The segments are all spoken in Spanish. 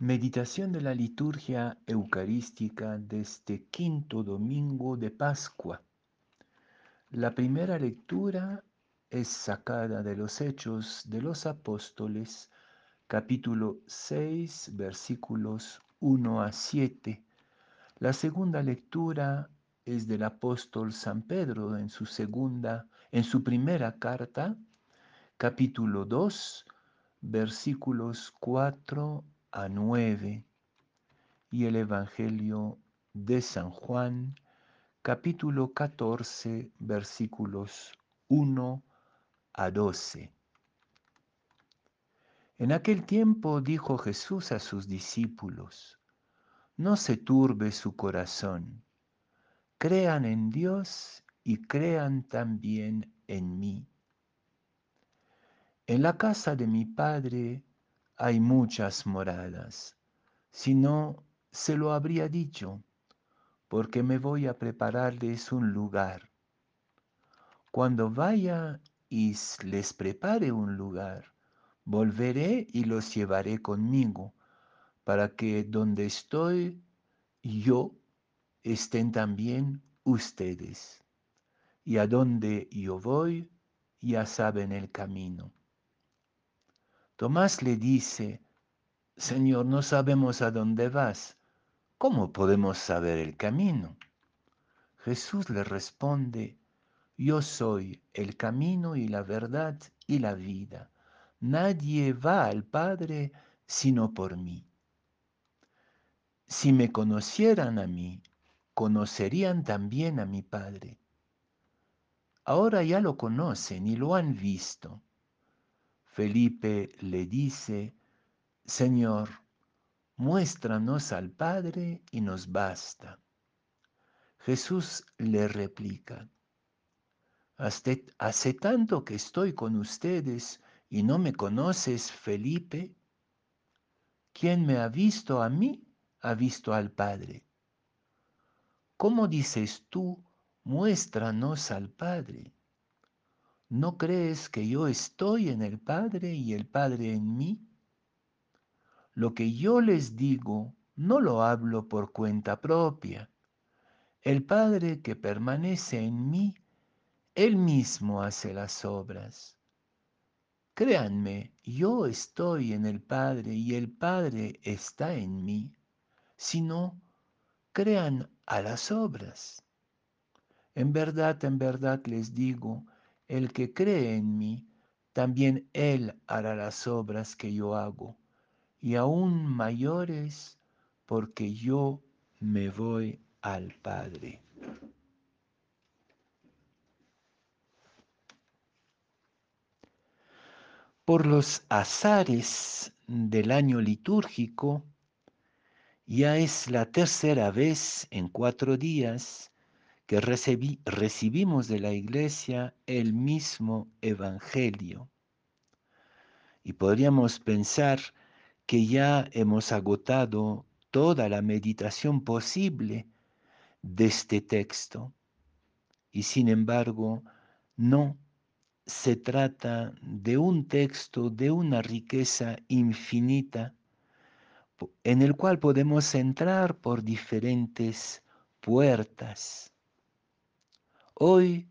Meditación de la liturgia eucarística de este quinto domingo de Pascua. La primera lectura es sacada de los Hechos de los Apóstoles, capítulo 6, versículos 1 a 7. La segunda lectura es del apóstol San Pedro en su segunda, en su primera carta, capítulo 2, versículos 4 a 9 y el Evangelio de San Juan, capítulo 14, versículos 1 a 12. En aquel tiempo dijo Jesús a sus discípulos, no se turbe su corazón, crean en Dios y crean también en mí. En la casa de mi Padre hay muchas moradas, si no, se lo habría dicho, porque me voy a prepararles un lugar. Cuando vaya y les prepare un lugar, volveré y los llevaré conmigo, para que donde estoy yo estén también ustedes. Y a donde yo voy, ya saben el camino. Tomás le dice, Señor, no sabemos a dónde vas. ¿Cómo podemos saber el camino? Jesús le responde, Yo soy el camino y la verdad y la vida. Nadie va al Padre sino por mí. Si me conocieran a mí, conocerían también a mi Padre. Ahora ya lo conocen y lo han visto. Felipe le dice, Señor, muéstranos al Padre y nos basta. Jesús le replica, hace tanto que estoy con ustedes y no me conoces, Felipe. Quien me ha visto a mí, ha visto al Padre. ¿Cómo dices tú, muéstranos al Padre? ¿No crees que yo estoy en el Padre y el Padre en mí? Lo que yo les digo no lo hablo por cuenta propia. El Padre que permanece en mí, Él mismo hace las obras. Créanme, yo estoy en el Padre y el Padre está en mí. Si no, crean a las obras. En verdad, en verdad les digo, el que cree en mí, también él hará las obras que yo hago, y aún mayores, porque yo me voy al Padre. Por los azares del año litúrgico, ya es la tercera vez en cuatro días que recibimos de la iglesia el mismo evangelio. Y podríamos pensar que ya hemos agotado toda la meditación posible de este texto. Y sin embargo, no se trata de un texto de una riqueza infinita en el cual podemos entrar por diferentes puertas Hoy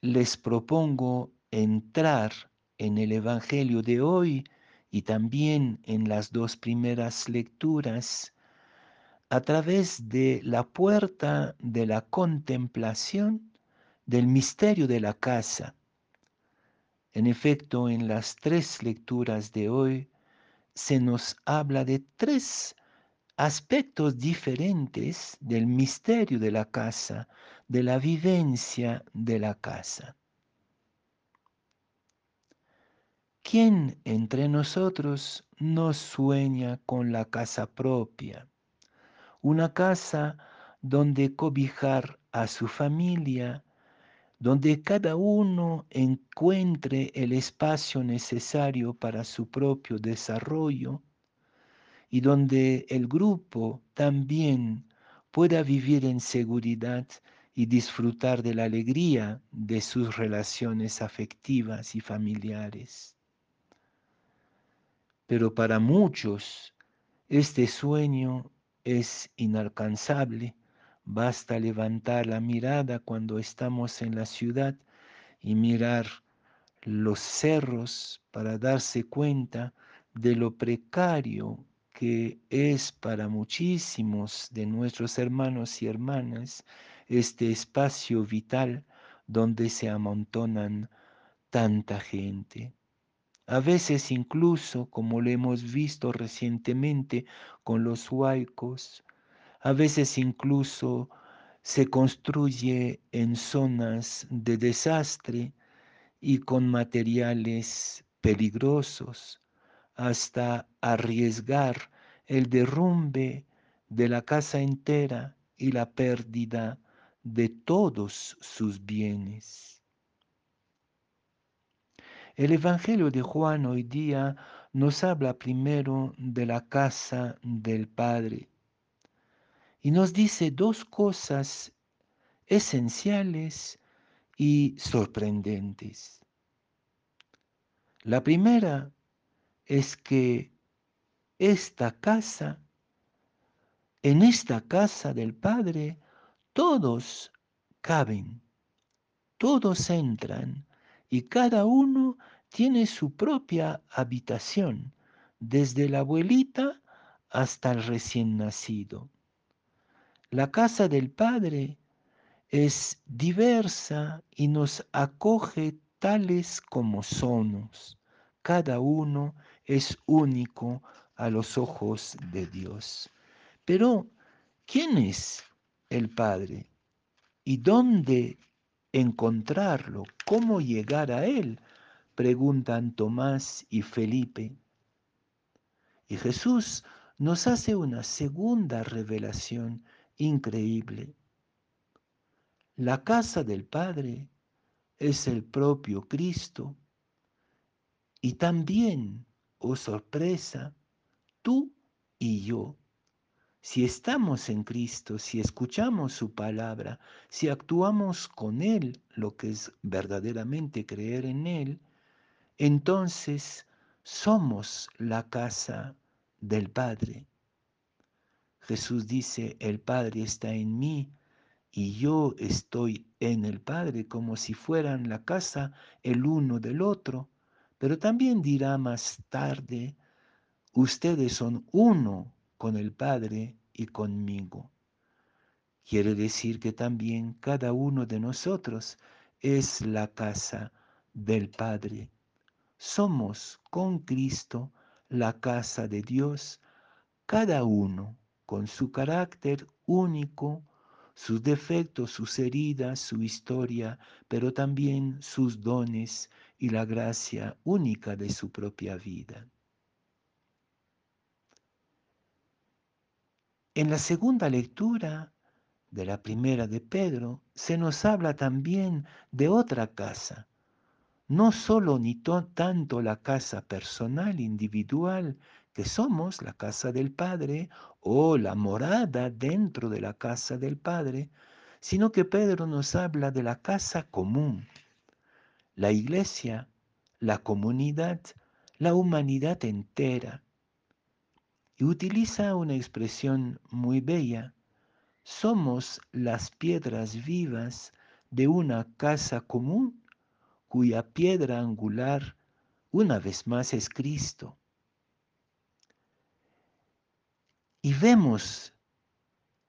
les propongo entrar en el Evangelio de hoy y también en las dos primeras lecturas a través de la puerta de la contemplación del misterio de la casa. En efecto, en las tres lecturas de hoy se nos habla de tres aspectos diferentes del misterio de la casa, de la vivencia de la casa. ¿Quién entre nosotros no sueña con la casa propia? Una casa donde cobijar a su familia, donde cada uno encuentre el espacio necesario para su propio desarrollo, y donde el grupo también pueda vivir en seguridad y disfrutar de la alegría de sus relaciones afectivas y familiares. Pero para muchos Este sueño es inalcanzable. Basta levantar la mirada cuando estamos en la ciudad y mirar los cerros para darse cuenta de lo precario que es para muchísimos de nuestros hermanos y hermanas este espacio vital donde se amontonan tanta gente. A veces incluso, como lo hemos visto recientemente con los huaicos, a veces incluso se construye en zonas de desastre y con materiales peligrosos hasta arriesgar el derrumbe de la casa entera y la pérdida de todos sus bienes. El Evangelio de Juan hoy día nos habla primero de la casa del Padre y nos dice dos cosas esenciales y sorprendentes. La primera es que esta casa, en esta casa del Padre, todos caben, todos entran y cada uno tiene su propia habitación, desde la abuelita hasta el recién nacido. La casa del Padre es diversa y nos acoge tales como somos. Cada uno es único a los ojos de Dios. Pero, ¿quién es el Padre? ¿Y dónde encontrarlo? ¿Cómo llegar a Él? Preguntan Tomás y Felipe. Y Jesús nos hace una segunda revelación increíble. La casa del Padre es el propio Cristo y también, oh sorpresa, tú y yo. Si estamos en Cristo, si escuchamos su palabra, si actuamos con Él, lo que es verdaderamente creer en Él, entonces somos la casa del Padre. Jesús dice, el Padre está en mí y yo estoy en el Padre, como si fueran la casa el uno del otro. Pero también dirá más tarde, ustedes son uno con el Padre y conmigo. Quiere decir que también cada uno de nosotros es la casa del Padre. Somos con Cristo la casa de Dios, cada uno con su carácter único, sus defectos, sus heridas, su historia, pero también sus dones y la gracia única de su propia vida. En la segunda lectura de la primera de Pedro se nos habla también de otra casa, no solo ni tanto la casa personal, individual, que somos la casa del Padre o la morada dentro de la casa del Padre, sino que Pedro nos habla de la casa común, la iglesia, la comunidad, la humanidad entera. Y utiliza una expresión muy bella. Somos las piedras vivas de una casa común cuya piedra angular una vez más es Cristo. Y vemos,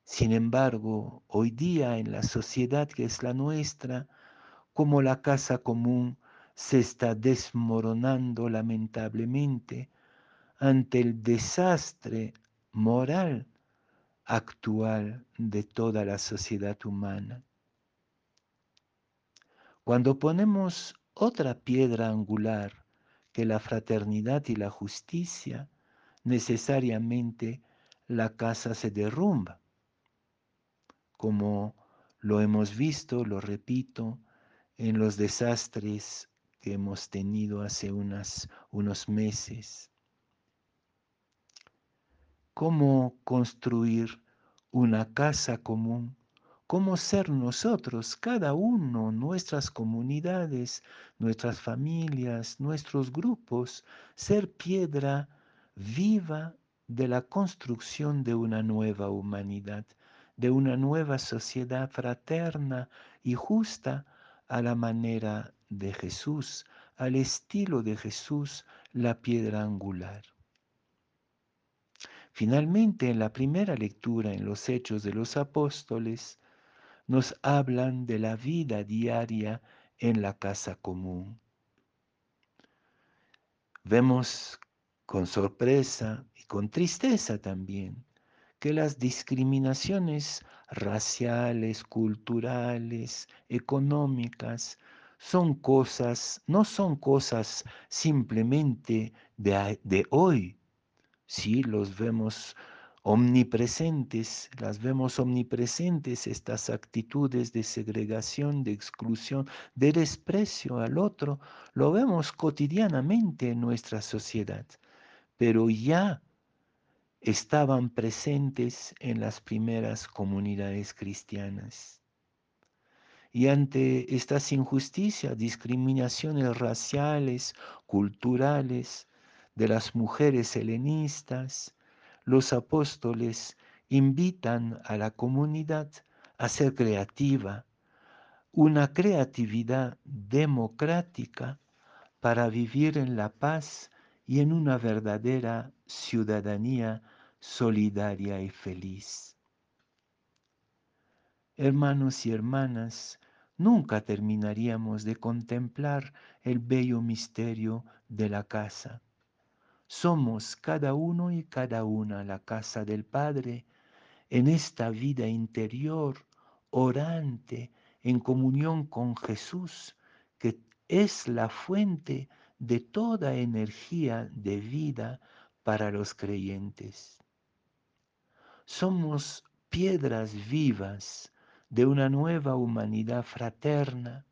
sin embargo, hoy día en la sociedad que es la nuestra, como la casa común se está desmoronando lamentablemente ante el desastre moral actual de toda la sociedad humana. Cuando ponemos otra piedra angular que la fraternidad y la justicia, necesariamente la casa se derrumba. Como lo hemos visto, lo repito, en los desastres que hemos tenido hace unas, unos meses. ¿Cómo construir una casa común? ¿Cómo ser nosotros, cada uno, nuestras comunidades, nuestras familias, nuestros grupos, ser piedra viva de la construcción de una nueva humanidad, de una nueva sociedad fraterna y justa a la manera de Jesús, al estilo de Jesús, la piedra angular. Finalmente, en la primera lectura en los Hechos de los Apóstoles, nos hablan de la vida diaria en la casa común. Vemos con sorpresa y con tristeza también que las discriminaciones raciales, culturales, económicas, son cosas, no son cosas simplemente de, de hoy, sí, los vemos omnipresentes, las vemos omnipresentes estas actitudes de segregación, de exclusión, de desprecio al otro, lo vemos cotidianamente en nuestra sociedad, pero ya estaban presentes en las primeras comunidades cristianas. Y ante estas injusticias, discriminaciones raciales, culturales, de las mujeres helenistas, los apóstoles invitan a la comunidad a ser creativa, una creatividad democrática para vivir en la paz y en una verdadera ciudadanía solidaria y feliz. Hermanos y hermanas, nunca terminaríamos de contemplar el bello misterio de la casa somos cada uno y cada una la casa del Padre en esta vida interior, orante, en comunión con Jesús, que es la fuente de toda energía de vida para los creyentes. Somos piedras vivas de una nueva humanidad fraterna,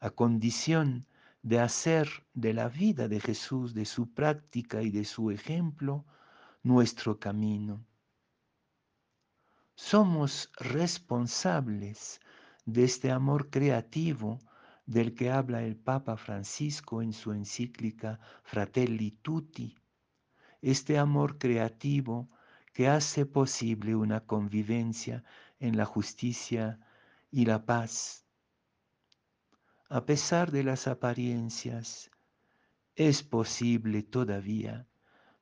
a condición de hacer de la vida de Jesús, de su práctica y de su ejemplo, nuestro camino. Somos responsables de este amor creativo del que habla el Papa Francisco en su encíclica Fratelli Tutti, este amor creativo que hace posible una convivencia en la justicia y la paz a pesar de las apariencias, es posible todavía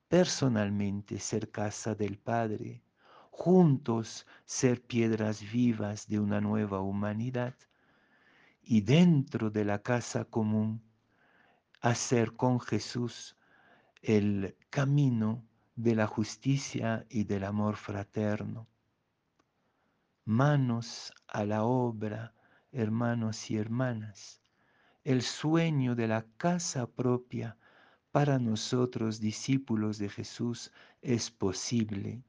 personalmente ser casa del Padre, juntos ser piedras vivas de una nueva humanidad y dentro de la casa común hacer con Jesús el camino de la justicia y del amor fraterno. Manos a la obra, hermanos y hermanas, el sueño de la casa propia para nosotros discípulos de Jesús es posible,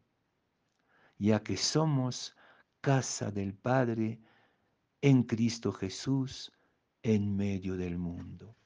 ya que somos casa del Padre en Cristo Jesús en medio del mundo.